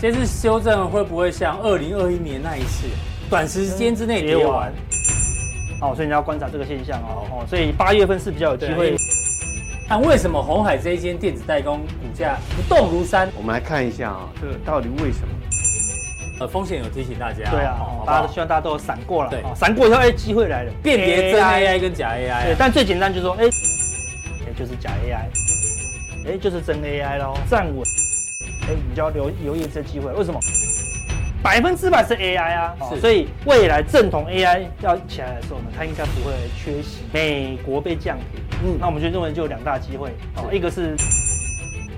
这次修正会不会像二零二一年那一次，短时间之内跌完？哦，所以你要观察这个现象哦哦，所以八月份是比较有机会。但为什么红海这一间电子代工股价不动如山？我们来看一下啊，这个到底为什么？呃，风险有提醒大家。对啊，大家都希望大家都有闪过了。对，闪过以后，哎，机会来了，辨别真 AI 跟假 AI。对，但最简单就是说，哎，哎，就是假 AI，哎，就是真 AI 喽，站稳，哎，你就要留留意这机会。为什么？百分之百是 AI 啊，所以未来正统 AI 要起来的时候呢，它应该不会缺席。美国被降评，嗯，那我们就认为就有两大机会，哦，一个是，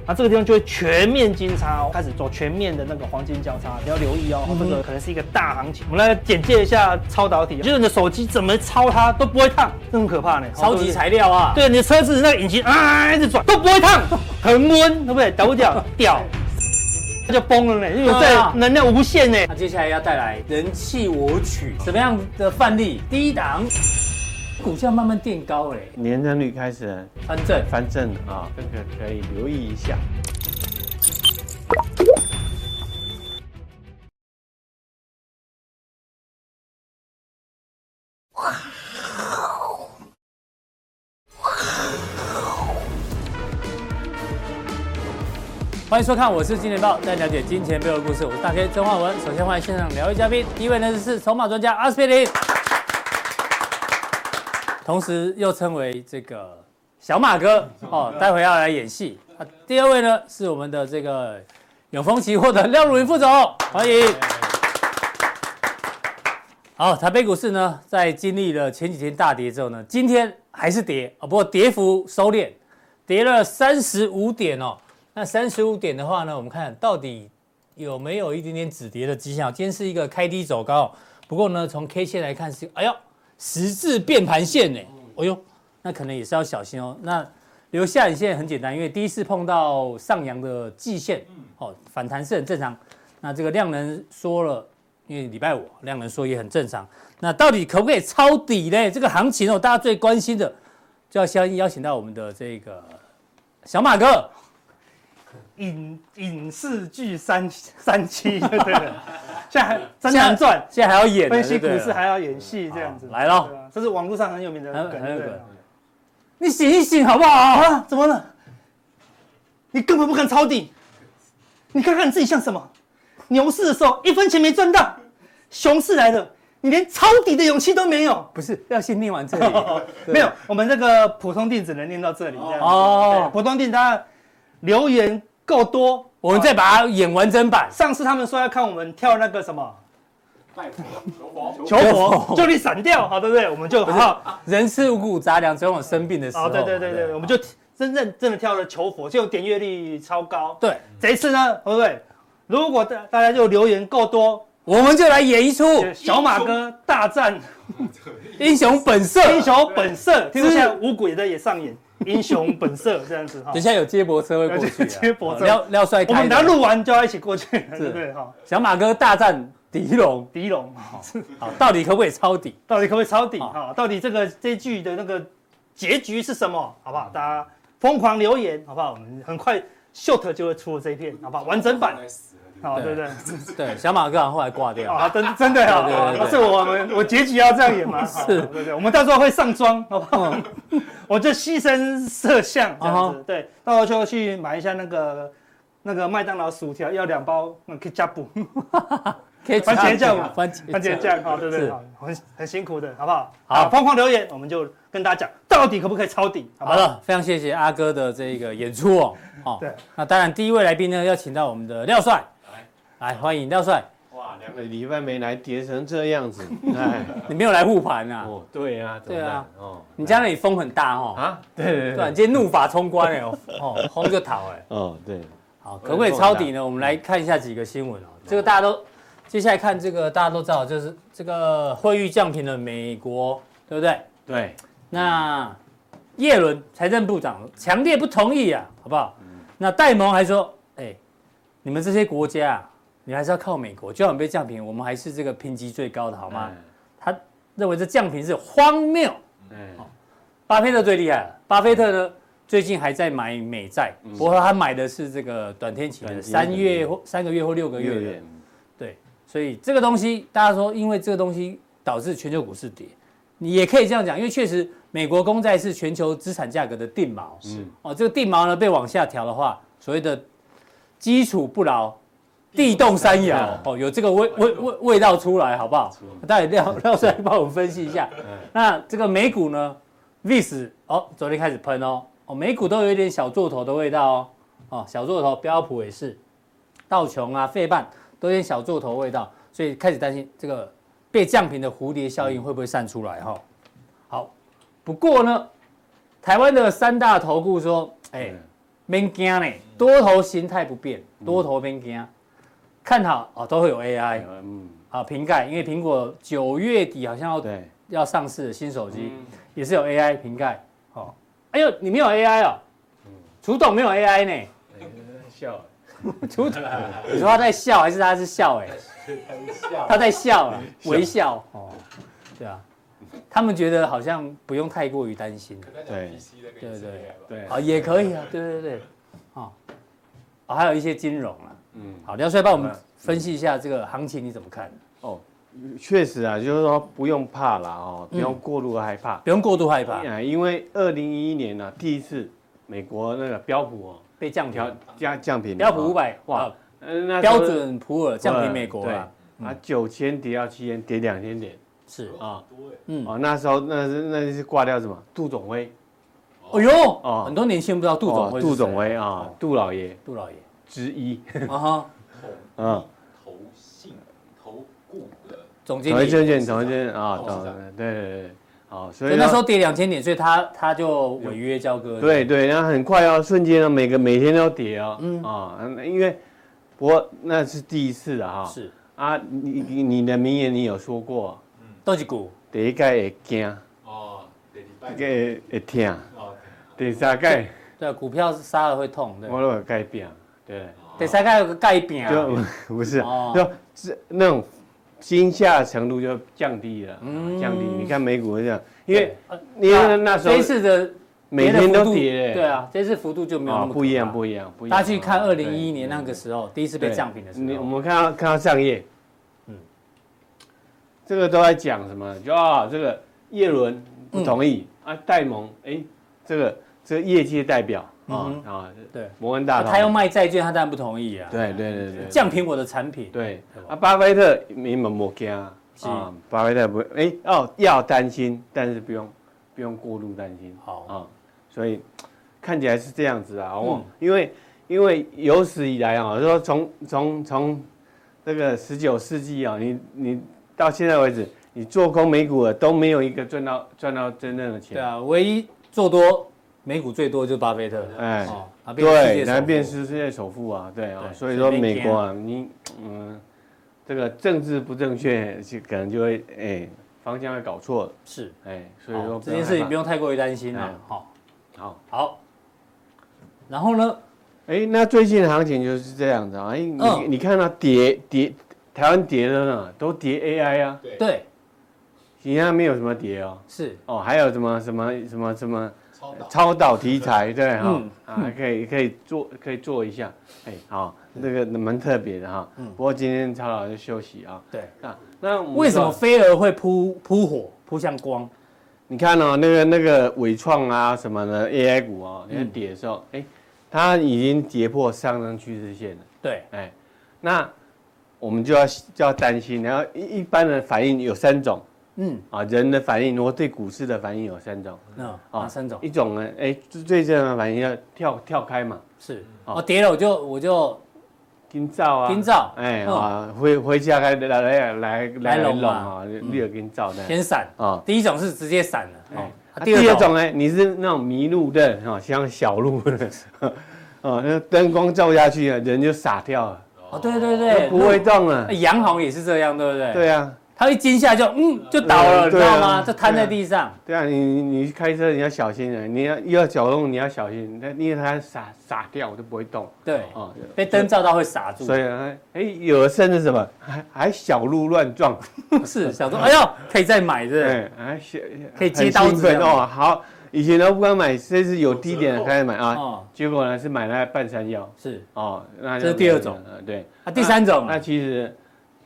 那这个地方就会全面金叉哦，开始走全面的那个黄金交叉，你要留意哦，这个可能是一个大行情。我们来简介一下超导体，就是你的手机怎么抄它都不会烫，这很可怕呢，超级材料啊，对，你的车子那个引擎啊一直转都不会烫，恒温，对不对？屌不屌？屌。就崩了呢，因为这能量无限呢。那接下来要带来人气我取，什么样的范例？第一档，股价慢慢垫高，嘞，年增率开始翻正，翻正啊，这个可以留意一下。欢迎收看，我是金钱豹，带你了解金钱背后的故事。我是大 K 曾焕文。首先欢迎现场两位嘉宾，第一位呢是筹码专家阿斯匹林，同时又称为这个小马哥 哦，待会要来演戏。啊，第二位呢是我们的这个永丰期货的廖汝云副总，欢迎。好，台北股市呢在经历了前几天大跌之后呢，今天还是跌啊，不过跌幅收敛，跌了三十五点哦。那三十五点的话呢，我们看到底有没有一点点止跌的迹象？今天是一个开低走高，不过呢，从 K 线来看是，哎呦，十字变盘线呢，哎呦，那可能也是要小心哦。那留下影线很简单，因为第一次碰到上扬的季线，哦，反弹是很正常。那这个量能说了，因为礼拜五量能说也很正常。那到底可不可以抄底呢？这个行情哦，大家最关心的，就要先邀请到我们的这个小马哥。影影视剧三三期，对对对，现在还真难赚，现在还要演，分析股市还要演戏，这样子来了，这是网络上很有名的梗，你醒一醒好不好啊？怎么了？你根本不敢抄底，你看看你自己像什么？牛市的时候一分钱没赚到，熊市来了，你连抄底的勇气都没有。不是，要先念完这里，没有，我们这个普通錠只能念到这里，这样哦。普通錠大家留言。够多，我们再把它演完整版。上次他们说要看我们跳那个什么，求佛，就你闪掉，好对不对？我们就好，人吃五谷杂粮，总有生病的时候。对对对对，我们就真正真的跳了求佛，就点阅率超高。对，这一次呢，对不对？如果大大家就留言够多，我们就来演一出小马哥大战英雄本色，英雄本色，听说现在五鬼的也上演。英雄本色这样子哈，等下有接驳车会过去。接驳车，廖廖帅，我们等下录完就要一起过去，对对哈。小马哥大战狄龙，狄龙，好，到底可不可以抄底？到底可不可以抄底？哈，到底这个这句的那个结局是什么？好不好？大家疯狂留言，好不好？我们很快 short 就会出了这一片，好不好？完整版。好，对对对，小马哥后来挂掉啊，真真的啊，不是我们我结局要这样演吗？是，对对，我们到时候会上妆，好不好？我就牺牲色相这样子，对，到时候就去买一下那个那个麦当劳薯条，要两包那个 ketchup，番茄酱嘛，番茄番茄酱，好，对对，很很辛苦的，好不好？好，疯狂留言，我们就跟大家讲，到底可不可以抄底？好了，非常谢谢阿哥的这个演出哦，好，对，那当然第一位来宾呢，要请到我们的廖帅。来，欢迎廖帅。哇，两个礼拜没来，跌成这样子。哎，你没有来护盘啊？哦，对啊，对啊。哦，你家那里风很大哦。啊？对对对。突然间怒发冲冠哎，哦，轰个头哎。哦，对。好，可不可以抄底呢？我们来看一下几个新闻哦。这个大家都，接下来看这个大家都知道，就是这个惠誉降平了美国，对不对？对。那叶伦财政部长强烈不同意啊，好不好？那戴蒙还说，哎。你们这些国家啊，你还是要靠美国。就算被降评，我们还是这个评级最高的，好吗？他认为这降评是荒谬。巴菲特最厉害了。巴菲特呢，最近还在买美债，不过他买的是这个短天期的三月或三个月或六个月的，对，所以这个东西大家说，因为这个东西导致全球股市跌，你也可以这样讲，因为确实美国公债是全球资产价格的定锚，是哦，这个定锚呢被往下调的话，所谓的基础不牢。地动山摇哦，有这个味味味味道出来，好不好？大家廖廖帅帮我们分析一下。那这个美股呢，VIX 哦，昨天开始喷哦，哦，美股都有一点小做头的味道哦，哦，小做头，标普也是，道琼啊，费半都有点小做头味道，所以开始担心这个被降平的蝴蝶效应会不会散出来哈？好，不过呢，台湾的三大投顾说，哎，免惊呢，多头形态不变，多头免惊。看好哦，都会有 AI，嗯，好，瓶盖，因为苹果九月底好像要对。要上市的新手机，也是有 AI 瓶盖，哦，哎呦，你没有 AI 哦，楚董没有 AI 呢，笑，楚董，你说他在笑还是他是笑？哎，他在笑，微笑，哦，对啊，他们觉得好像不用太过于担心，对，对对对，啊，也可以啊，对对对，啊，还有一些金融啊。嗯，好，梁帅帮我们分析一下这个行情，你怎么看？哦，确实啊，就是说不用怕了哦，不用过度害怕，不用过度害怕。啊。因为二零一一年呢，第一次美国那个标普哦被降调降降平，标普五百哇，那标准普尔降平美国了，啊九千跌到七千，跌两千点，是。啊，嗯，哦那时候那是那是挂掉什么？杜总威，哎呦，哦。很多年轻人不知道杜总威，杜总威啊，杜老爷，杜老爷。之一。啊哈，嗯，投信投顾的总经理，总经理，总经理啊，对对对，好，所以那时候跌两千点，所以他他就违约交割，对对，然后很快哦，瞬间啊，每个每天都跌哦，嗯。啊，因为不过那是第一次的哈，是。啊，你你你的名言你有说过，嗯，都是股，第一届会惊，哦，第二届。会痛，哦，第三届，对，股票杀了会痛，我都会改变。对，第三个有个改变啊，就不是，就是那种惊吓程度就降低了，降低。你看美股这样，因为因为那时候这次的每天都跌，对啊，这次幅度就没有那么不一样，不一样，不一样。大家去看二零一一年那个时候，第一次被降平的时候，你我们看到看到上页，嗯，这个都在讲什么？就啊，这个叶伦不同意啊，戴蒙，哎，这个这个业界代表。啊啊，对，摩根大通，他要卖债券，他当然不同意啊。对对对对，降平我的产品。对啊，巴菲特没没没惊啊，巴菲特不哎哦要担心，但是不用不用过度担心。好啊，所以看起来是这样子啊，哦，因为因为有史以来啊，说从从从这个十九世纪啊，你你到现在为止，你做空美股的都没有一个赚到赚到真正的钱。对啊，唯一做多。美股最多就是巴菲特，哎，对，来变是世界首富啊，对啊，所以说美国啊，你嗯，这个政治不正确，就可能就会哎方向会搞错了，是，哎，所以说这件事情不用太过于担心了，好，好，好，然后呢，哎，那最近的行情就是这样子啊，哎，你你看到跌跌，台湾跌的呢，都跌 AI 啊，对，其他没有什么跌哦，是，哦，还有什么什么什么什么。超导题材对哈啊，可以可以做可以做一下，哎好，那个蛮特别的哈。不过今天超导就休息啊。对，那那为什么飞蛾会扑扑火扑向光？你看哦，那个那个纬创啊什么的 AI 股啊，你看跌的时候，哎，它已经跌破上升趋势线了。对，哎，那我们就要就要担心，然后一一般的反应有三种。嗯。啊，人的反应，如果对股市的反应有三种，嗯啊，三种，一种呢，哎，最正常的反应要跳跳开嘛，是，哦，跌了我就我就跟照啊，跟照，哎啊，回回家开来来来来龙啊，立刻跟照的，先闪。啊，第一种是直接闪了，哦，第二种。呢，你是那种迷路的哈，像小路的，哦，那灯光照下去啊，人就傻掉了，哦，对对对，不会动了，杨红也是这样，对不对？对啊。他一惊吓就嗯就倒了，你知道吗？就瘫在地上。对啊，你你开车你要小心啊，你要要脚动你要小心，那因为它傻傻掉我就不会动。对，哦，被灯照到会傻住。所以啊，哎，有的甚至什么还还小鹿乱撞，是小鹿，哎呦，可以再买，对，哎，可以接刀子哦。好，以前都不敢买，这是有低点的开始买啊。结果呢是买那半山腰。是哦，那这是第二种。对。啊，第三种。那其实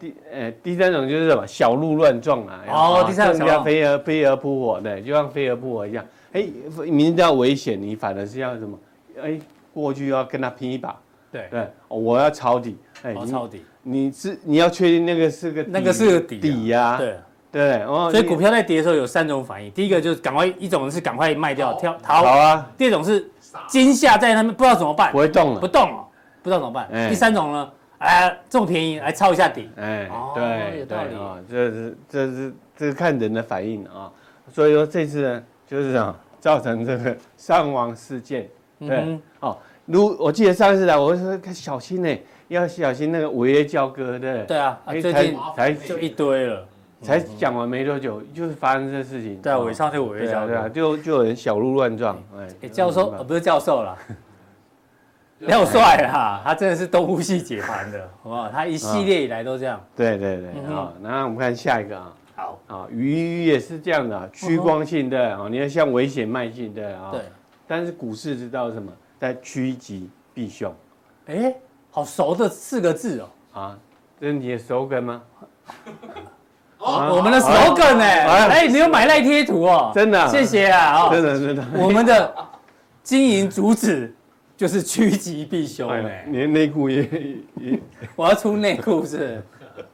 第呃第三种就是什么小鹿乱撞啊。哦，第三种。叫飞蛾飞蛾扑火，对，就像飞蛾扑火一样。哎，明知道危险，你反而是要什么？哎，过去要跟他拼一把。对对，我要抄底。哎，抄底。你是你要确定那个是个那个是个底底呀。对。对，所以股票在跌的时候有三种反应，第一个就是赶快，一种是赶快卖掉跳逃，好啊。第二种是惊吓在那边不知道怎么办，不会动了，不动了，不知道怎么办。第三种呢，哎，这么便宜来抄一下底，哎，对，有道理。啊，这是这是这是看人的反应啊。所以说这次呢，就是啊造成这个伤亡事件，对，哦，如我记得上次来我说小心呢，要小心那个违约交割，对，对啊，最近才就一堆了。才讲完没多久，就是发生这事情。对啊，伪上就违约交割，对啊，就就有人小鹿乱撞。哎，教授，不是教授啦，廖帅啦，他真的是东吴系解盘的，好不好？他一系列以来都这样。对对对，好，那我们看下一个啊。好啊，鱼也是这样的，趋光性的啊，你要向危险迈进的啊。对。但是股市知道什么？在趋吉避凶。哎，好熟的四个字哦。啊，这是你的熟梗吗？我们的 slogan 呢？哎，你有买赖贴图哦？真的，谢谢啊！真的真的，我们的经营主旨就是趋吉避凶。哎，连内裤也也，我要出内裤是？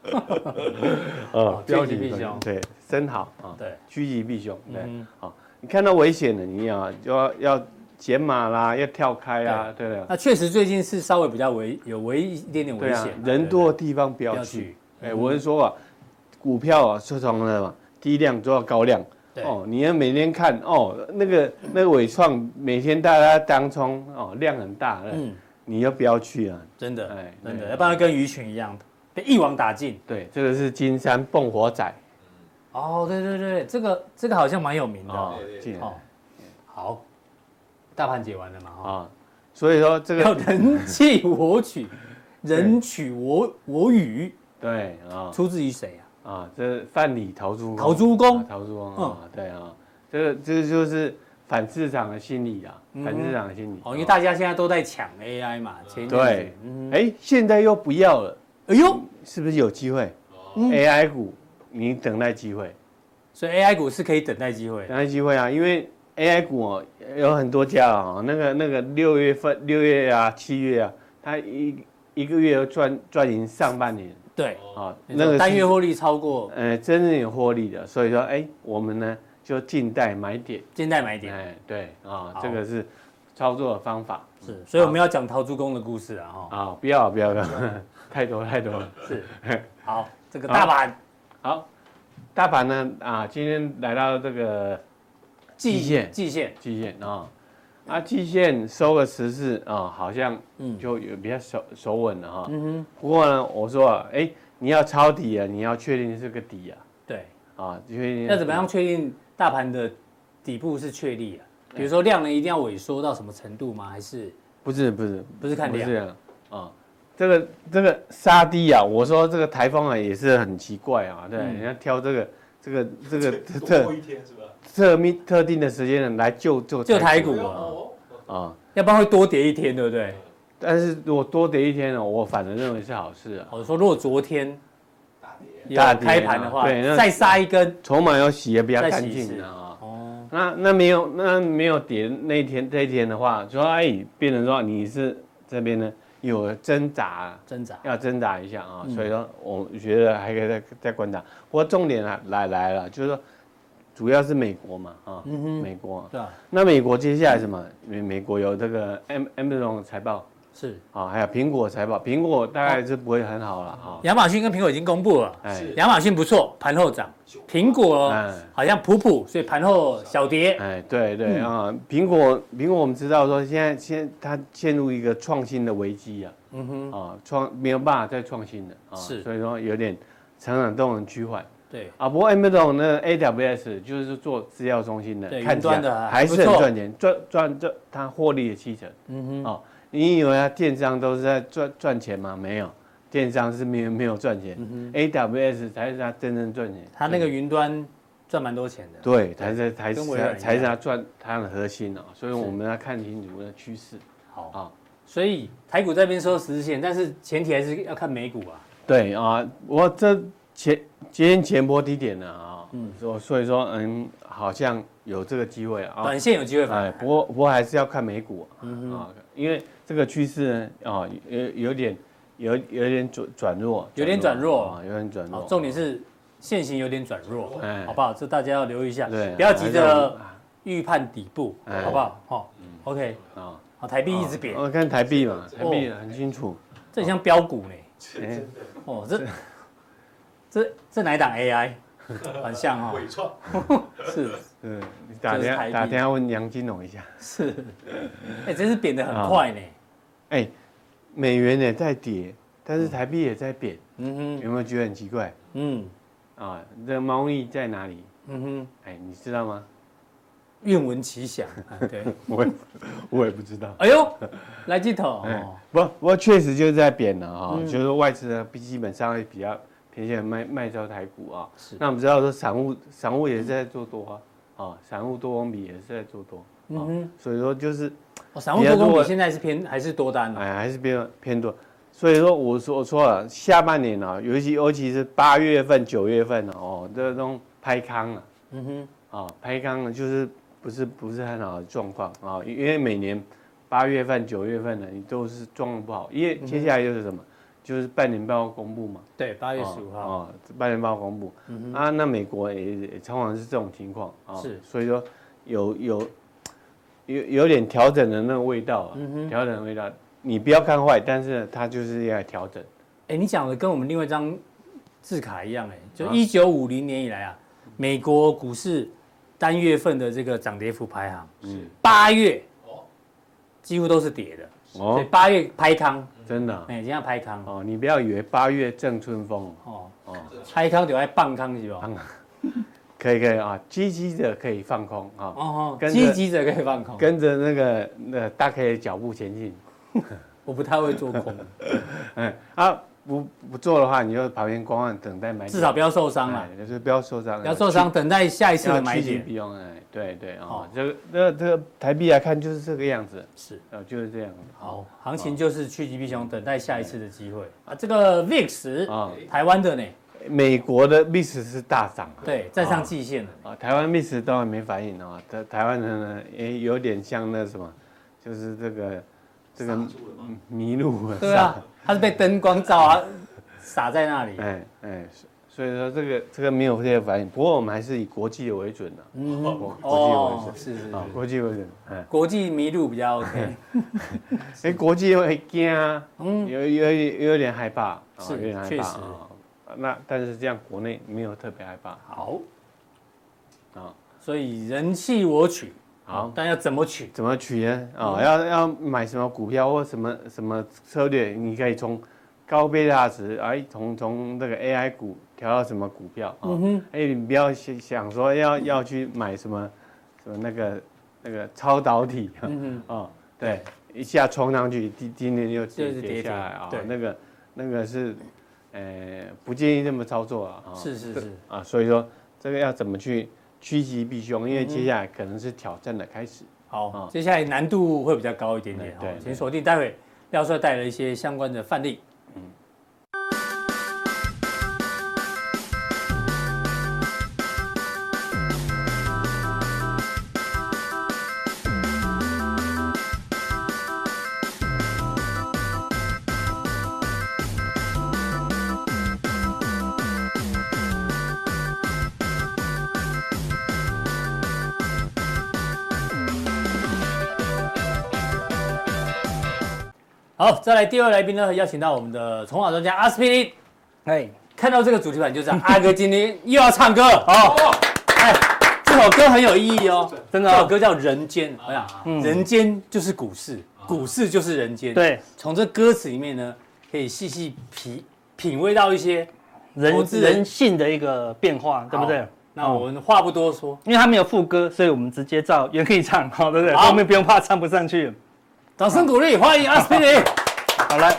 呃，趋吉避凶，对，真好啊！对，趋吉避凶，对，好。你看到危险了，你要就要要减码啦，要跳开啊，对的。那确实最近是稍微比较危，有危一点点危险。人多的地方不要去。哎，我是说啊。股票啊，是从什么低量做到高量，哦，你要每天看哦，那个那个伟创每天大家当冲哦，量很大，嗯，你要不要去啊？真的，哎，真的，要不然跟鱼群一样，被一网打尽。对，这个是金山蹦火仔。哦，对对对，这个这个好像蛮有名的。哦，好，大盘解完了嘛？啊，所以说这个要人弃我取，人取我我予。对啊，出自于谁啊？啊，这范蠡陶朱公，陶朱公，陶朱公啊，对啊，这个这个就是反市场的心理啊，反市场的心理。哦，因为大家现在都在抢 AI 嘛，前对，哎，现在又不要了，哎呦，是不是有机会？AI 股，你等待机会，所以 AI 股是可以等待机会，等待机会啊，因为 AI 股哦有很多家啊，那个那个六月份六月啊七月啊，它一一个月赚赚赢上半年。对啊，那个单月获利超过，呃，真正有获利的，所以说，哎，我们呢就静待买点，静待买点，哎，对啊，这个是操作的方法，是，所以我们要讲陶朱公的故事啊，哈，啊，不要不要不要，太多太多了，是，好，这个大盘，好，大盘呢啊，今天来到这个季线，季线，季线啊。啊，季线收个十字啊，好像就有比较手手稳了哈。嗯哼。不过呢，我说啊，哎，你要抄底啊，你要确定是个底啊。对。啊，确定。那怎么样确定大盘的底部是确立啊？比如说量能一定要萎缩到什么程度吗？还是？不是不是不是看量。不是啊。啊，这个这个杀低啊，我说这个台风啊也是很奇怪啊。对，人家挑这个这个这个特一天是吧？特密特定的时间来救救救台股啊。啊，要不然会多跌一天，对不对？但是如果多跌一天呢，我反而认为是好事啊。我说如果昨天大跌开盘的话，对，再杀一根，筹码要洗也比较干净啊。哦，那那没有那没有跌那一天那一天的话，说哎，变成说你是这边呢有挣扎，挣扎要挣扎一下啊。所以说我觉得还可以再再观察。不过重点啊来来了，就是说。主要是美国嘛，啊，美国，对啊，那美国接下来什么？美美国有这个 M Amazon 财报。是。啊，还有苹果财报，苹果大概是不会很好了哈。亚马逊跟苹果已经公布了，哎，亚马逊不错，盘后涨，苹果好像普普，所以盘后小跌。哎，对对啊，苹果苹果我们知道说现在现它陷入一个创新的危机啊，嗯哼，啊创没有办法再创新了啊，是，所以说有点成长动能趋缓。对啊，不过 Amazon 那 AWS 就是做资料中心的，看端的还是很赚钱，赚赚这它获利的七成。嗯哼，哦，你以为它电商都是在赚赚钱吗？没有，电商是没有没有赚钱。嗯哼，AWS 才是它真正赚钱。它那个云端赚蛮多钱的。对，才是才是才是它赚它的核心哦，所以我们要看清楚那趋势。好啊，所以台股这边收十日线，但是前提还是要看美股啊。对啊，我这前今天前波低点了啊，嗯，所所以说嗯，好像有这个机会啊，短线有机会反？哎，不过不过还是要看美股啊，因为这个趋势呢啊有有点有有点转转弱，有点转弱啊，有点转弱。重点是线型有点转弱，哎，好不好？这大家要留意一下，对，不要急着预判底部，好不好？好，OK 啊。好，台币一直贬。我看台币嘛，台币很清楚。这很像标股呢。真的。哦，这这这哪一档 AI？很像哦。伟创。是。嗯。你打电话打电话问杨金龙一下。是。哎，真是贬得很快呢。哎，美元也在跌，但是台币也在贬。嗯哼。有没有觉得很奇怪？嗯。啊，这猫腻在哪里？嗯哼。哎，你知道吗？愿闻其详，对，我也我也不知道。哎呦，来这头，不不过确实就是在贬了哈，就是外资呢，基本上会比较偏向卖卖招台股啊。是。那我们知道说散户散户也是在做多啊，啊，散户多空比也是在做多。嗯哼。所以说就是，散户多空比现在是偏还是多单？哎，还是偏偏多。所以说我说我说了，下半年啊，尤其尤其是八月份、九月份哦，这种拍康了。嗯哼。啊，拍康了就是。不是不是很好的状况啊，因为每年八月份、九月份呢，你都是状况不好，因为接下来就是什么，就是半年报公布嘛。对，八月十五号啊，半年报公布。嗯啊，那美国也也常常是这种情况啊。是。所以说有有有有点调整的那个味道啊，调整的味道。你不要看坏，但是它就是要调整。哎，你讲的跟我们另外一张字卡一样哎，就一九五零年以来啊，美国股市。单月份的这个涨跌幅排行，是，八月哦，几乎都是跌的哦，八月拍康，真的，哎，这样拍康。哦，你不要以为八月正春风。哦。哦，拍康就爱放康是吧？可以可以啊，积极者可以放空啊，哦，积极者可以放空，跟着那个那大 K 的脚步前进，我不太会做空，嗯啊。不不做的话，你就旁边观望，等待买。至少不要受伤了，就是不要受伤。不要受伤，等待下一次的买点。不用哎，对对啊，这个那这个台币来看就是这个样子，是呃就是这样。好，行情就是趋吉避凶，等待下一次的机会啊。这个 VIX 啊，台湾的呢，美国的 VIX 是大涨，对，站上季线了啊。台湾 VIX 当然没反应啊，台台湾人呢也有点像那什么，就是这个这个迷路了，对啊，它是被灯光照啊。洒在那里，哎哎，所以说这个这个没有这些反应，不过我们还是以国际为准的，嗯，国际为准，是是啊，国际为准，哎，国际迷路比较 OK，哎，国际会惊，嗯，有有有点害怕，是，有点害怕啊，那但是这样国内没有特别害怕，好，啊，所以人气我取，好，但要怎么取？怎么取呢？啊，要要买什么股票或什么什么策略？你可以从。高贝塔值，哎，从从那个 AI 股调到什么股票啊？哎，你不要想想说要要去买什么什么那个那个超导体，嗯 哦，对，一下冲上去，今今天又跌下来啊，那个那个是，呃，不建议这么操作啊。是是是啊，所以说这个要怎么去趋吉避凶？因为接下来可能是挑战的开始。好，接下来难度会比较高一点点。对，请锁定，待会廖帅带来一些相关的范例。好，再来第二位来宾呢，邀请到我们的筹码专家阿司匹林。哎，看到这个主题板就知道 阿哥今天又要唱歌哦。哎，这首歌很有意义哦，真的。这首歌叫《人间》，哎呀，人间就是股市，股市就是人间。对，从这歌词里面呢，可以细细品品味到一些人人性的一个变化，对不对？那我们话不多说，因为他没有副歌，所以我们直接照原 key 唱，好，对不对？后面不用怕唱不上去。掌声鼓励，欢迎阿斯匹林。好来，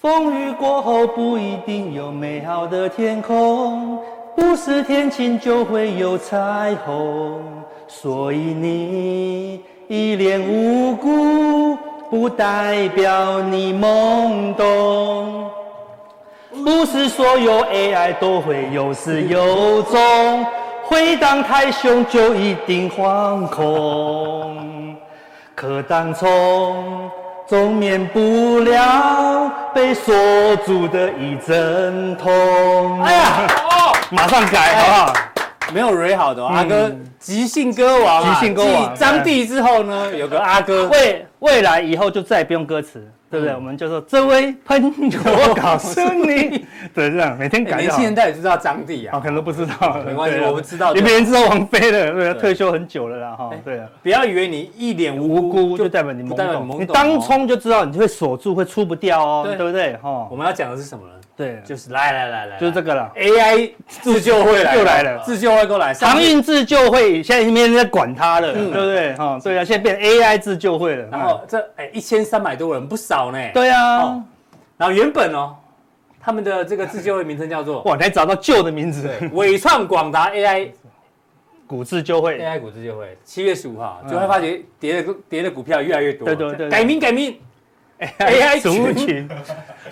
风雨过后不一定有美好的天空，不是天晴就会有彩虹，所以你一脸无辜，不代表你懵懂。不是所有 AI 都会有始有终，回荡太凶就一定惶恐。可当从，总免不了被锁住的一阵痛。哎呀，哦，马上改好不好？没有蕊好的、阿哥，即兴歌王、啊，即兴歌王。张帝之后呢，有个阿哥，未未来以后就再也不用歌词。对不对？我们就说这位朋友，我告诉你，对，这样每天改。年轻人到底知道张帝啊？可能都不知道。没关系，我们知道。你别人知道王菲的，对，退休很久了啦，哈。对啊。不要以为你一脸无辜就代表你懵懂，你当冲就知道你就会锁住，会出不掉哦，对不对？哈。我们要讲的是什么呢？对，就是来来来来，就是这个了。AI 自救会来又来了，自救会过来，航运自救会现在没人在管它了，对不对？哈，对啊，现在变 AI 自救会了。然后这哎一千三百多人不少呢。对啊。然后原本哦，他们的这个自救会名称叫做哇，你还找到旧的名字，伟创广达 AI 股自救会，AI 股自救会，七月十五号就会发觉跌的跌的股票越来越多，对对对，改名改名，AI 族群，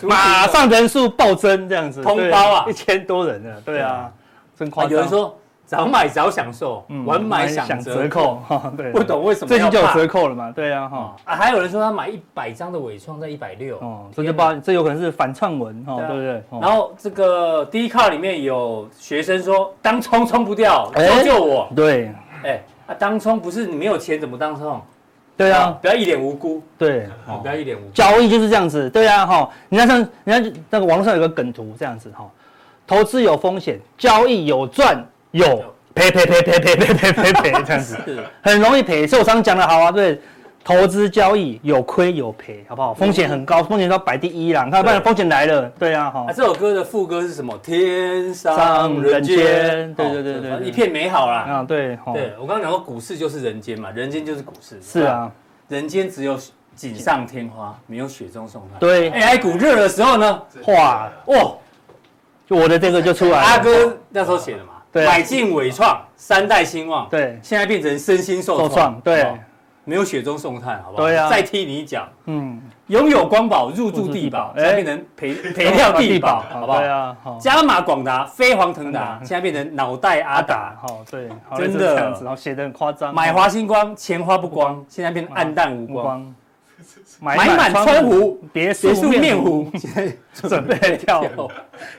马上人数暴增这样子，通包啊，一千多人了，对啊，真夸张，有人说。早买早享受，晚买享折扣。对，不懂为什么最近就有折扣了嘛？对啊，哈啊，还有人说他买一百张的伪创在一百六，哦，这就不知道，这有可能是反串文，哈，对不对？然后这个 D 卡里面有学生说，当冲冲不掉，救救我。对，哎，啊，当冲不是你没有钱怎么当冲？对啊，不要一脸无辜。对，不要一脸无辜。交易就是这样子，对啊，哈，你看像人家那个网络上有个梗图这样子，哈，投资有风险，交易有赚有赔赔赔赔赔赔赔赔赔 这样子，很容易赔。受伤讲的好啊，对，投资交易有亏有赔，好不好？风险很高，风险都摆第一啦。你看，不然风险来了，对啊，哈。这首歌的副歌是什么？天上人间，对对对对，一片美好啦。啊，对，对我刚刚讲过，股市就是人间嘛，人间就是股市。是啊，人间只有锦上添花，没有雪中送炭。对，AI 股热的时候呢，哇哇，就我的这个就出来了。阿哥那时候写的嘛。对，买进纬创，三代兴旺，对，现在变成身心受创，对，没有雪中送炭，好不好？对啊，再踢你一脚，嗯，拥有光宝入驻地宝，现在变成赔赔掉地宝，好不好？对啊，加码广达飞黄腾达，现在变成脑袋阿达，好，对，真的，然后写的很夸张。买华星光，钱花不光，现在变成黯淡无光。买 满川湖别墅面湖，现在准备跳楼，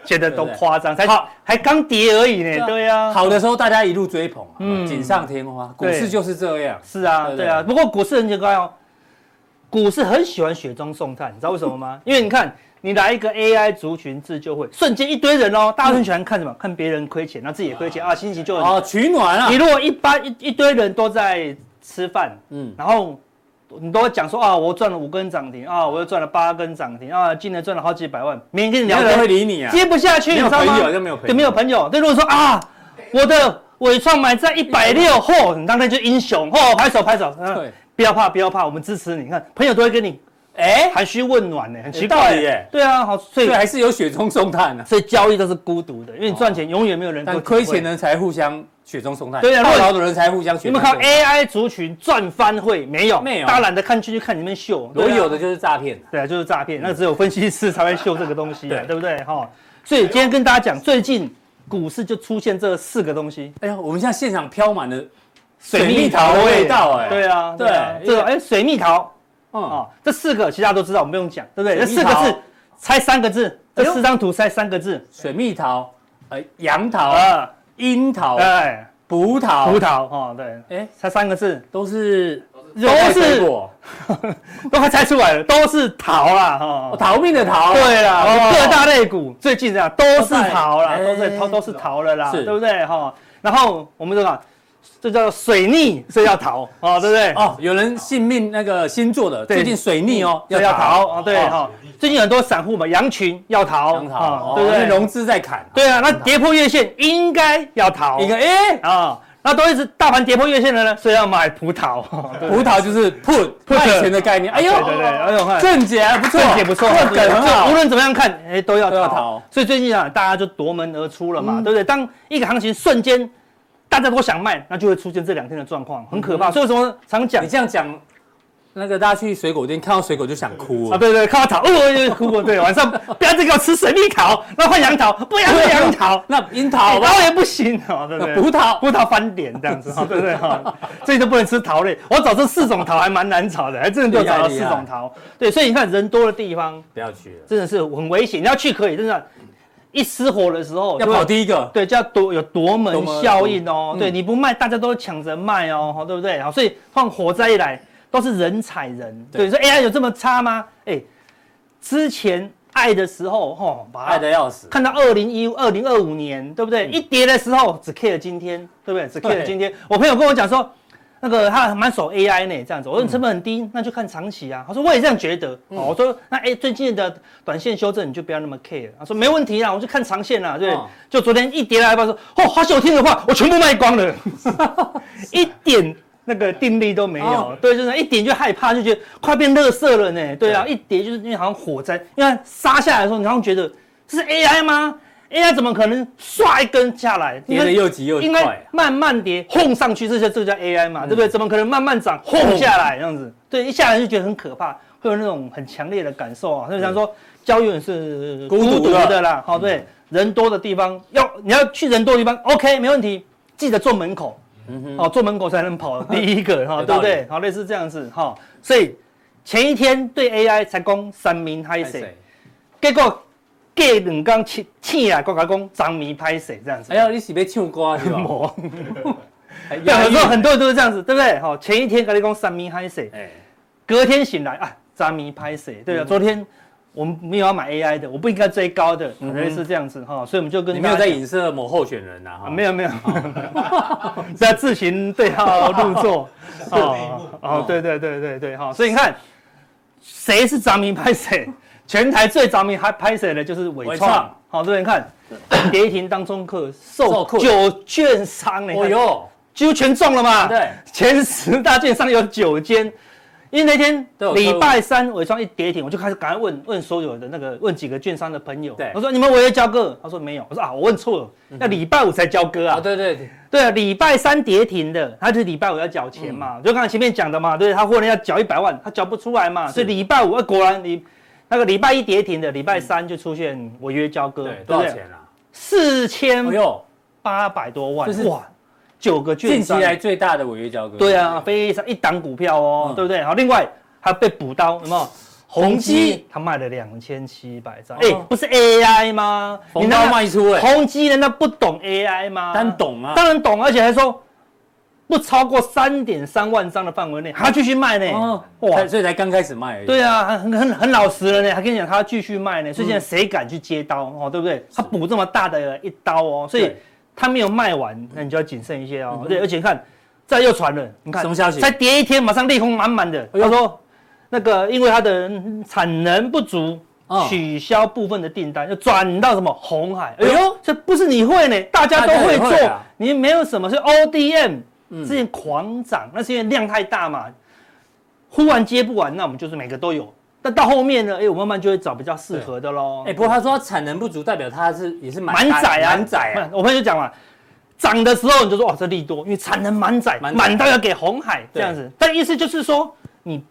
觉得都夸张，才好还刚跌而已呢。对呀，好的时候大家一路追捧，嗯，锦上添花，股市就是这样。是啊，对啊。不过股市很奇怪哦，股市很喜欢雪中送炭，你知道为什么吗？因为你看，你来一个 AI 族群自救会，瞬间一堆人哦，大家很喜欢看什么？看别人亏钱，那自己也亏钱啊，心情就啊取暖啊。你如果一般一一堆人都在吃饭，嗯，然后。你都会讲说啊，我赚了五根涨停啊，我又赚了八根涨停啊，今年赚了好几百万。明天跟你聊天会理你啊，接不下去，你知道吗？没有朋友就没有朋友，对，没有朋友。对，如果说啊，我的尾创买在一百六，嚯，你当天就英雄，嚯，拍手拍手。对，不要怕，不要怕，我们支持你。看，朋友都会跟你。哎，寒暄问暖呢，很奇怪耶。对啊，好，所以还是有雪中送炭的。所以交易都是孤独的，因为你赚钱永远没有人。但亏钱的人才互相雪中送炭。对啊，落后的人才互相雪。你们看 AI 族群赚翻会没有？没有，大家懒得看去，就看你们秀。我有的就是诈骗。对啊，就是诈骗。那只有分析师才会秀这个东西，对不对？哈。所以今天跟大家讲，最近股市就出现这四个东西。哎呀，我们现在现场飘满了水蜜桃的味道，哎。对啊，对，这个哎，水蜜桃。嗯啊，这四个其他都知道，我们不用讲，对不对？这四个字，猜三个字。这四张图猜三个字：水蜜桃、呃，杨桃、樱桃、哎，葡萄、葡萄。哦，对，哎，猜三个字，都是都是果，都快猜出来了，都是桃啦，哈，逃命的逃。对啦，各大类股最近这样都是桃啦，都是都，都是桃了啦，对不对？哈，然后我们这个。这叫水逆，所以要逃哦，对不对？哦，有人信命那个星座的，最近水逆哦，要要逃啊，对哈。最近很多散户嘛，羊群要逃，对不对？融资在砍，对啊，那跌破月线应该要逃，一个哎啊，那都一直大盘跌破月线的呢，所以要买葡萄。葡萄就是 put 卖钱的概念。哎呦，对对对，哎呦，正解不错，正解不错，很好。无论怎么样看，哎，都要逃。所以最近啊，大家就夺门而出了嘛，对不对？当一个行情瞬间大家都想卖，那就会出现这两天的状况，很可怕。所以为什么常讲？你这样讲。那个大家去水果店看到水果就想哭啊！对对，看到桃哦就哭。对，晚上 不要再给我吃水蜜桃，那换杨桃，不要换杨桃，那樱桃桃也不行哦，对不对？葡萄葡萄翻脸这样子，对不对哈？所以都不能吃桃类。我找这四种桃还蛮难找的，还真的就找到四种桃。对，所以你看人多的地方不要去了，真的是很危险。你要去可以，真的，一失火的时候要跑第一个，对，叫夺有夺门效应哦。对，你不卖，大家都抢着卖哦，对不对？好，所以放火灾一来。都是人踩人，对，说 AI 有这么差吗？哎，之前爱的时候，吼，爱的要死，看到二零一五、二零二五年，对不对？一跌的时候只 care 今天，对不对？只 care 今天。我朋友跟我讲说，那个他蛮守 AI 呢，这样子。我说你成本很低，那就看长期啊。他说我也这样觉得。我说那哎，最近的短线修正你就不要那么 care。他说没问题啦，我就看长线啦，对。就昨天一跌来，他说哦，好久听的话，我全部卖光了，一点。那个定力都没有，哦、对，就是一点就害怕，就觉得快变垃圾了呢。对啊，对一跌就是因为好像火灾，因为杀下来的时候，你好像觉得这是 AI 吗？AI 怎么可能刷一根下来，跌的又急又快，应该慢慢跌，轰上去，这些这个叫 AI 嘛，嗯、对不对？怎么可能慢慢涨，轰。下来这样子？对，一下来就觉得很可怕，会有那种很强烈的感受啊。所以想说，交友是孤独的。啦，好，对，人多的地方要你要去人多的地方，OK，没问题，记得坐门口。哦，坐门口才能跑第一个 哈，对不对？好，类似这样子哈，所以前一天对 AI 才攻三名拍谢，结果隔两天气气啊，国家讲张名拍谢这样子。哎呀，你是要唱歌 是吧？对，很多很多人都是这样子，对不对？好，前一天跟你讲三米拍谢，隔天醒来啊，张名拍谢，对啊，昨天。我们没有要买 AI 的，我不应该追高的，可能是这样子哈，所以我们就跟你没有在影射某候选人呐，没有没有，在自行对号入座，哦哦，对对对对对哈，所以你看谁是张迷拍谁，全台最着迷还拍谁的就是伟创，好，这边看 跌停当中客受九券商呢，哦哟，几乎全中了嘛，对，前十大券商有九间。因为那天礼拜三尾创一跌停，我就开始赶快问问所有的那个问几个券商的朋友，对，我说你们违约交割？他说没有。我说啊，我问错了，要礼拜五才交割啊。对对对，对啊，礼拜三跌停的，他就是礼拜五要缴钱嘛，就刚才前面讲的嘛，对，他货人要缴一百万，他缴不出来嘛，所以礼拜五果然你那个礼拜一跌停的，礼拜三就出现违约交割，多少钱啊？四千八百多万，哇！九个券商，近期来最大的违约交割。对啊，非常一档股票哦，嗯、对不对？好，另外还被补刀，有没有？宏基他卖了两千七百张，哎、不是 AI 吗？逢高卖出哎，宏基难道不懂 AI 吗？当然懂啊，当然懂，而且还说不超过三点三万张的范围内，还要继续卖呢。哦，哇，所以才刚开始卖而已。对啊，很很很老实了呢，还跟你讲他要继续卖呢，所以现在谁敢去接刀哦？对不对？他补这么大的一刀哦，所以。他没有卖完，那你就要谨慎一些哦。对，而且看，再又传了，你看什么消息？才跌一天，马上利空满满的。他说，那个因为他的产能不足，取消部分的订单，就转到什么红海。哎呦，这不是你会呢，大家都会做，你没有什么是 ODM，之前狂涨，那是因为量太大嘛，忽然接不完，那我们就是每个都有。但到后面呢？哎，我慢慢就会找比较适合的喽。哎，不过他说他产能不足，代表他是也是满载啊，满载啊。我朋友就讲嘛，涨的时候你就说哦，这利多，因为产能满载，满到要给红海这样子。但意思就是说，你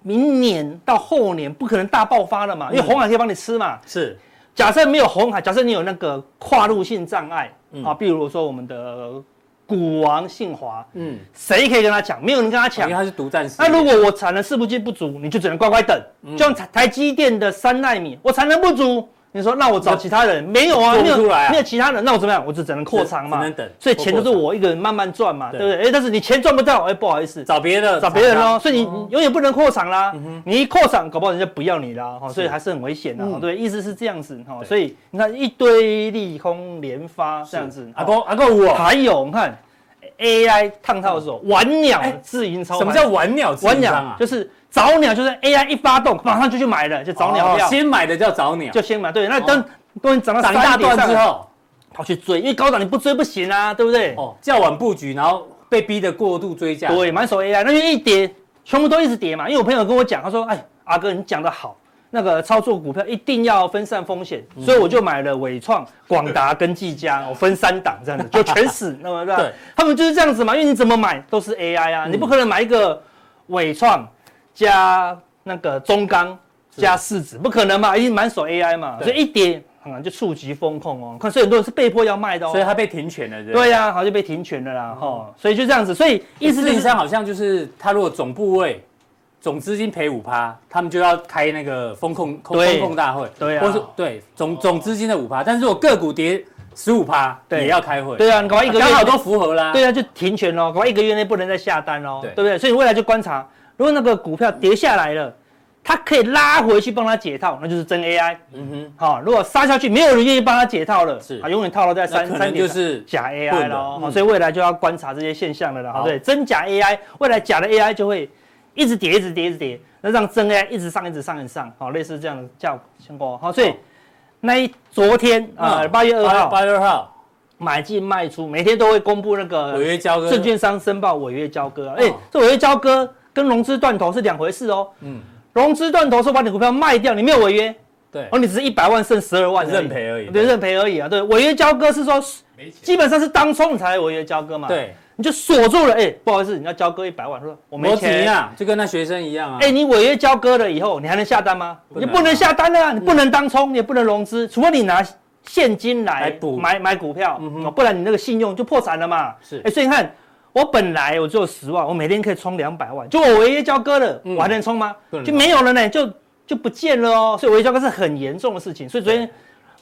明年到后年不可能大爆发了嘛，因为红海可以帮你吃嘛。是，假设没有红海，假设你有那个跨入性障碍啊，比如说我们的。股王信华，嗯，谁可以跟他抢？没有人跟他抢，因为他是独占。那如果我产能四部件不足，你就只能乖乖等。就像台台积电的三纳米，我产能不足。你说那我找其他人没有啊？没有没有其他人，那我怎么样？我就只能扩厂嘛，只能等。所以钱就是我一个人慢慢赚嘛，对不对？哎，但是你钱赚不到，哎，不好意思，找别的，找别人喽。所以你永远不能扩厂啦，你一扩厂，搞不好人家不要你啦，哈，所以还是很危险的，对，意思是这样子哈。所以你看一堆利空连发这样子，阿公阿公我还有你看。AI 烫套的时候，晚鸟自营超。什么叫晚鸟？晚鸟就是早鸟，就是 AI 一发动，马上就去买了，就早鸟票。先买的叫早鸟，就先买。对，那等等涨到涨一大段之后，跑去追，因为高档你不追不行啊，对不对？哦，较晚布局，然后被逼的过度追价。对，满手 AI，那就一跌，全部都一直跌嘛。因为我朋友跟我讲，他说：“哎，阿哥你讲的好，那个操作股票一定要分散风险，嗯、所以我就买了纬创、广达跟技嘉，我分三档这样子，就全死，那么对，他们就是这样子嘛，因为你怎么买都是 AI 啊，嗯、你不可能买一个纬创加那个中钢加市值，不可能嘛，因为满手 AI 嘛，所以一跌。嗯、就触及风控哦，看所以很多人是被迫要卖的哦，所以他被停权了，对对？呀、啊，好像被停权了啦，哈、嗯，所以就这样子，所以意思就是好像就是他如果总部位总资金赔五趴，他们就要开那个风控风控大会，对啊，或是对总总资金的五趴，但是如果个股跌十五趴，也要开会，对啊，你搞一个月刚好都符合啦，对啊，就停权喽，搞一个月内不能再下单喽，对，不对？所以未来就观察，如果那个股票跌下来了。它可以拉回去帮他解套，那就是真 AI。嗯哼，好，如果杀下去没有人愿意帮他解套了，是，他永远套牢在三三点，就是假 AI 喽。所以未来就要观察这些现象了啦。对，真假 AI，未来假的 AI 就会一直跌，一直跌，一直跌，那让真 AI 一直上，一直上，一直上。好，类似这样的叫情况。好，所以那一昨天啊，八月二号，八月二号买进卖出，每天都会公布那个违约交割，证券商申报违约交割。哎，这违约交割跟融资断头是两回事哦。嗯。融资断头说把你股票卖掉，你没有违约，对，哦，你只是一百万剩十二万认赔而已，对，认赔而已啊，对，违约交割是说，基本上是当冲才违约交割嘛，对，你就锁住了，哎，不好意思，你要交割一百万，说我没钱啊，就跟那学生一样啊，哎，你违约交割了以后，你还能下单吗？你不能下单了，你不能当冲，你也不能融资，除非你拿现金来补买买股票，不然你那个信用就破产了嘛，是，哎，所以你看。我本来我只有十万，我每天可以冲两百万，就我违约交割了，我还能冲吗？就没有了呢，就就不见了哦。所以违约交割是很严重的事情。所以昨天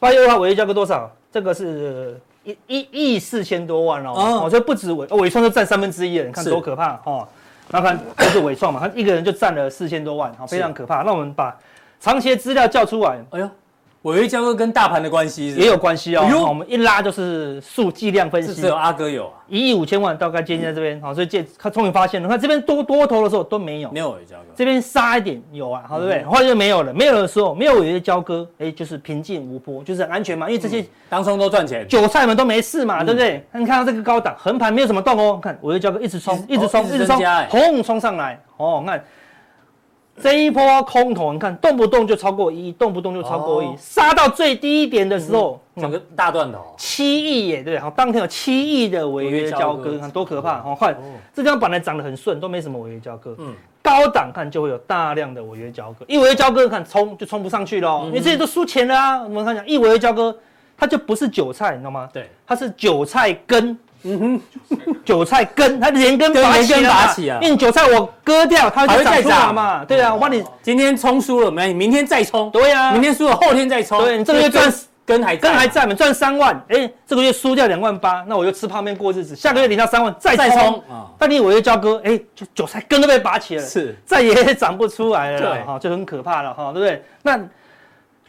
八月二号违约交割多少？这个是一一亿四千多万哦。哦，所以不止尾尾创就占三分之一了，你看多可怕哦。那看就是尾创嘛，他一个人就占了四千多万，非常可怕。那我们把长期资料叫出来，哎呦。违约交割跟大盘的关系也有关系哦。我们一拉就是数计量分析，只有阿哥有啊，一亿五千万大概接近在这边，好，所以借他终于发现了，看这边多多头的时候都没有，没有违约交割，这边杀一点有啊，好对不对？后来就没有了，没有的时候没有违约交割，哎，就是平静无波，就是很安全嘛，因为这些当冲都赚钱，韭菜们都没事嘛，对不对？那你看到这个高档横盘没有什么动哦，看违约交割一直冲，一直冲，一直冲，轰冲上来，哦，看。这一波空头，你看动不动就超过一亿，动不动就超过一亿，杀到最低一点的时候，整个大断头，七亿耶，对，好，当天有七亿的违约交割，看多可怕，好，快，这地方本来涨得很顺，都没什么违约交割，嗯，高档看就会有大量的违约交割，一违约交割看冲就冲不上去了，因为这些都输钱了啊，我们看讲一违约交割，它就不是韭菜，你知道吗？对，它是韭菜根。嗯哼，韭菜根它连根拔起啊，因为韭菜我割掉，它就长出来嘛。对啊，我帮你今天冲输了没？明天再冲。对啊，明天输了后天再冲。对，你这个月赚根还根还在嘛？赚三万，哎，这个月输掉两万八，那我就吃泡面过日子。下个月领到三万再冲。但你我又交割，哎，就韭菜根都被拔起了，是再也长不出来了。对，哈，就很可怕了，哈，对不对？那。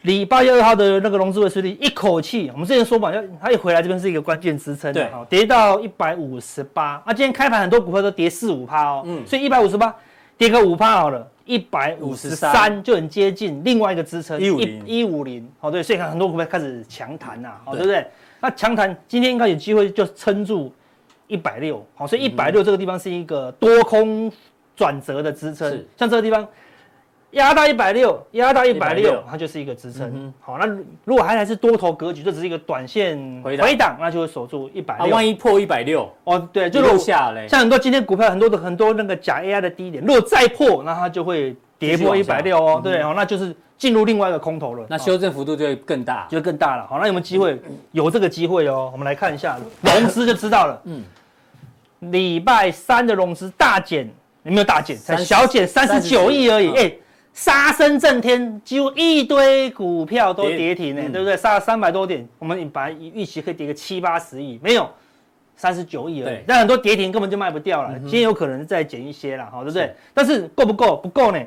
礼拜二号的那个融资维持率一口气，我们之前说嘛，要它一回来这边是一个关键支撑，对，跌到一百五十八。啊，今天开盘很多股票都跌四五趴哦，嗯，所以一百五十八跌个五趴好了，一百五十三就很接近另外一个支撑一五零一五零，好对，所以看很多股票开始强弹呐，好对不对？那强弹今天应该有机会就撑住一百六，好，所以一百六这个地方是一个多空转折的支撑，像这个地方。压到一百六，压到一百六，它就是一个支撑。好，那如果还还是多头格局，这只是一个短线回档，那就会守住一百六。万一破一百六，哦，对，就落下嘞。像很多今天股票很多的很多那个假 AI 的低点，如果再破，那它就会跌破一百六哦。对哦，那就是进入另外一个空头了。那修正幅度就会更大，就会更大了。好，那有没有机会？有这个机会哦。我们来看一下融资就知道了。嗯，礼拜三的融资大减，有没有大减？才小减三十九亿而已。哎。杀声震天，几乎一堆股票都跌停呢，对不对？杀了三百多点，我们本来预期可以跌个七八十亿，没有，三十九亿而已。但很多跌停根本就卖不掉了，今天有可能再减一些了，好，对不对？但是够不够？不够呢。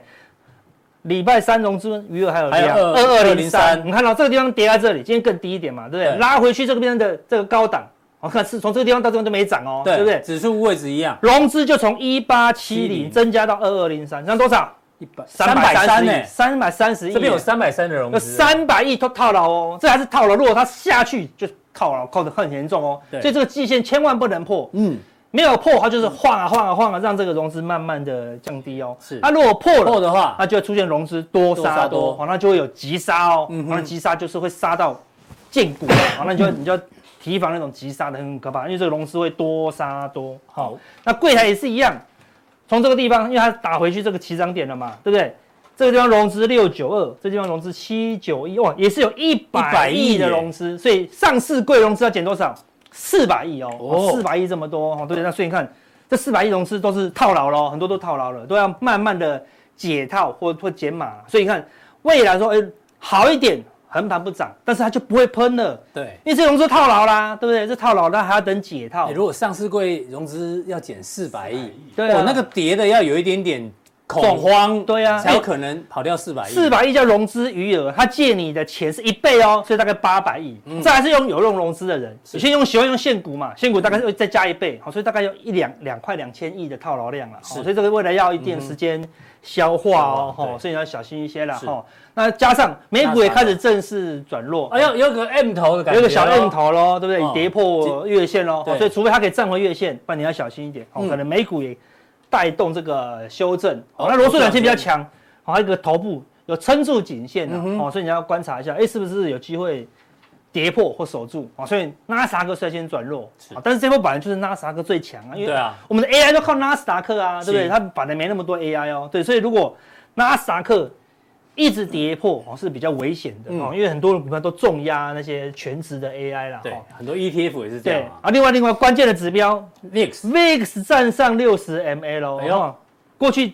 礼拜三融资余额还有两二二零三，你看到这个地方跌在这里，今天更低一点嘛，对不对？拉回去这个边的这个高档，我看是从这个地方到这边都没涨哦，对不对？指数位置一样，融资就从一八七零增加到二二零三，涨多少？一百三百三呢？三百三十亿，这边有三百三的融资，有三百亿都套牢哦，这还是套牢。如果它下去就套牢，扣的很严重哦。对所以这个季线千万不能破。嗯，没有破，它就是晃啊晃啊晃啊，让这个融资慢慢的降低哦。是它如果破了破的话，那就会出现融资多杀多好，那就会有急杀哦。嗯哼那急杀就是会杀到见骨，好，那你就你就要提防那种急杀的很可怕，因为这个融资会多杀多。好，那柜台也是一样，从这个地方，因为它打回去这个起涨点了嘛，对不对？这个地方融资六九二，这地方融资七九一，哇，也是有一百亿的融资，所以上市贵融资要减多少？四百亿哦，四百亿这么多哦，对，那所以你看这四百亿融资都是套牢了，很多都套牢了，都要慢慢的解套或或减码，所以你看未来说，哎，好一点，横盘不涨，但是它就不会喷了，对，因为这融资套牢啦，对不对？这套牢，那还要等解套。如果上市柜融资要减四百亿，对啊，那个跌的要有一点点。恐慌，对呀、啊，才有可能跑掉四百亿。四百亿叫融资余额，他借你的钱是一倍哦，所以大概八百亿。嗯、这还是用有用融资的人，有些用喜欢用现股嘛，现股大概会再加一倍，好，所以大概有一两两块两千亿的套牢量了。是，所以这个未来要一定时间消化哦，所以你要小心一些了哈。那加上美股也开始正式转弱，哎呦，有个 M 头的感觉，有个小 M 头喽，对不对？哦、跌破月线喽，所以除非它可以站回月线，不然你要小心一点。哦、嗯，可能美股也。带动这个修正，哦，那罗素两千比较强，好，还有一个头部有撑住颈线的，哦，所以你要观察一下，哎，是不是有机会跌破或守住，啊，所以纳斯达克率先转弱，啊，但是这波本来就是纳斯达克最强啊，因为我们的 AI 都靠纳斯达克啊，对不对？它本来没那么多 AI 哦，对，所以如果纳斯达克。一直跌破哦是比较危险的哦，因为很多的股票都重压那些全值的 AI 啦。对，很多 ETF 也是这样。啊，另外另外关键的指标 VIX，VIX 站上六十 MA 哎呦，过去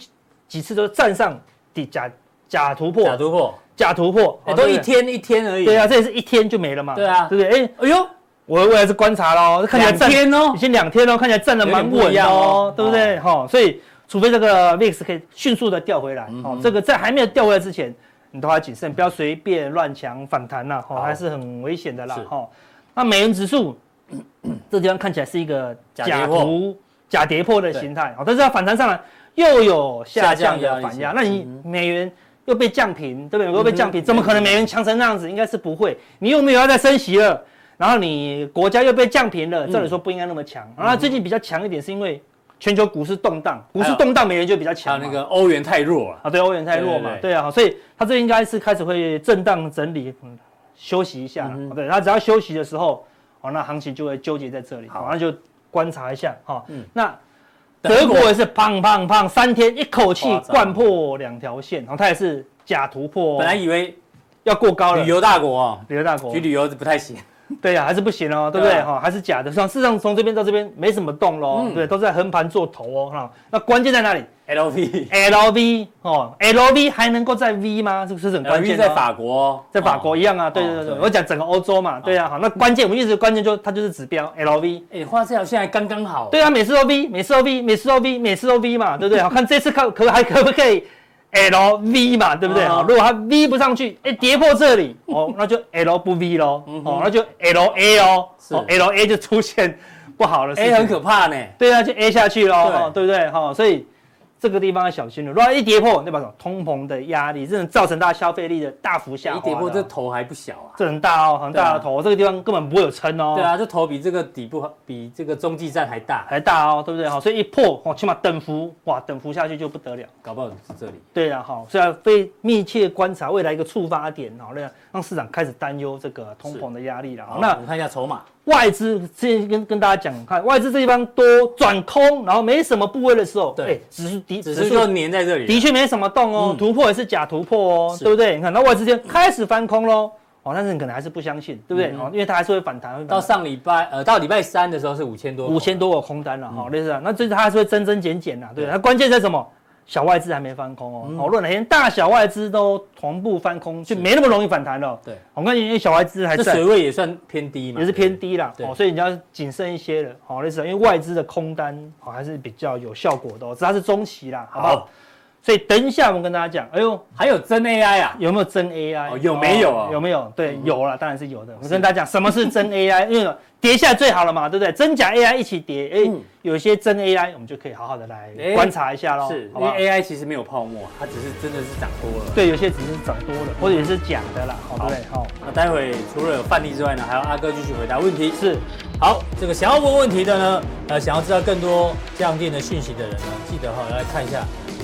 几次都站上底假假突破，假突破，假突破，都一天一天而已。对啊，这也是一天就没了嘛。对啊，对不对？哎，哎呦，我我也是观察喽，看起来两天哦，已经两天喽，看起来站得蛮稳哦，对不对？哈，所以除非这个 VIX 可以迅速的调回来，哦，这个在还没有调回来之前。你都要谨慎，不要随便乱抢反弹呐，哦，还是很危险的啦，哈。那美元指数 这地方看起来是一个假突假跌破的形态，但是它反弹上来又有下降的反压，那你美元又被降平，对不对？又被降平，怎么可能美元强成那样子？应该是不会。你又没有要再升息了，然后你国家又被降平了，照理说不应该那么强。然后最近比较强一点，是因为。全球股市动荡，股市动荡，美元就比较强。那个欧元太弱了啊，对，欧元太弱嘛，对啊，所以它这应该是开始会震荡整理，休息一下。对，它只要休息的时候，哦，那行情就会纠结在这里。好，那就观察一下哈。那德国也是砰砰砰，三天一口气灌破两条线，然后它也是假突破。本来以为要过高了，旅游大国啊，旅游大国，去旅游不太行。对呀，还是不行哦，对不对？哈，还是假的。实际上，事实上从这边到这边没什么动喽，对，都在横盘做头哦。哈，那关键在哪里？LV，LV 哦，LV 还能够在 V 吗？这个是很关键。在法国，在法国一样啊。对对对，我讲整个欧洲嘛。对啊，好，那关键我们一直关键就它就是指标 LV。哎，画这条线还刚刚好。对啊，每次都 V，每次都 V，每次都 V，每次都 V 嘛，对不对？好，看这次可可还可不可以？L V 嘛，对不对？如果它 V 不上去，哎，跌破这里，哦，那就 L 不 V 喽，哦，那就 L A 哦，哦，L A 就出现不好了，A 很可怕呢。对啊，就 A 下去喽，对不对？哈，所以。这个地方要小心了，如果一跌破，那把什么通膨的压力，这种造成大家消费力的大幅下滑。一跌破，这头还不小啊，这很大哦，很大的头，这个地方根本不会有撑哦。对啊，这头比这个底部比这个中继站还大，还大哦，对不对？好，所以一破，哦，起码等幅，哇，等幅下去就不得了，搞不好是这里。对啊，好，所以要非密切观察未来一个触发点，好，让让市场开始担忧这个通膨的压力了。好，那我们看一下筹码。外资之前跟跟大家讲，看外资这地方多转空，然后没什么部位的时候，对，指数的指数粘在这里，的确没什么动哦，突破也是假突破哦，对不对？你看，那外资这边开始翻空喽，哦，但是你可能还是不相信，对不对？哦，因为它还是会反弹。到上礼拜，呃，到礼拜三的时候是五千多，五千多个空单了，哈，类似啊，那这次它还是会增增减减呐，对，它关键在什么？小外资还没翻空哦，哦，如果哪天大小外资都同步翻空，就没那么容易反弹了。对，我看因为小外资还在，这水位也算偏低嘛，也是偏低啦。哦，所以你要谨慎一些了。好，类似因为外资的空单好还是比较有效果的哦，只要是中期啦，好不好？所以等一下我们跟大家讲，哎呦，还有真 AI 啊？有没有真 AI？、哦、有没有啊？有没有？对，有了，当然是有的。我跟大家讲，什么是真 AI？因为跌下来最好了嘛，对不对？真假 AI 一起跌，哎、嗯，有一些真 AI，我们就可以好好的来观察一下喽。是，因为 AI 其实没有泡沫，它只是真的是涨多了。对，有些只是涨多了，或者也是假的啦，好，对不对？好，那待会除了有范例之外呢，还有阿哥继续回答问题。是，好，这个想要问问题的呢，呃，想要知道更多降电的讯息的人呢，记得哈来看一下。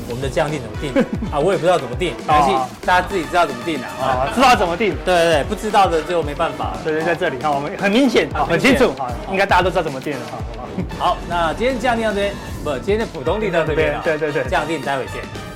我们的降定怎么定 啊？我也不知道怎么定，没关系，大家自己知道怎么定的啊。知道怎么定？对对对，不知道的就没办法。对对，在这里哈，我们很明显，很清楚，应该大家都知道怎么定了哈。好，那今天降定到这边，不，今天的普通定到这边。对对对，降定待会见。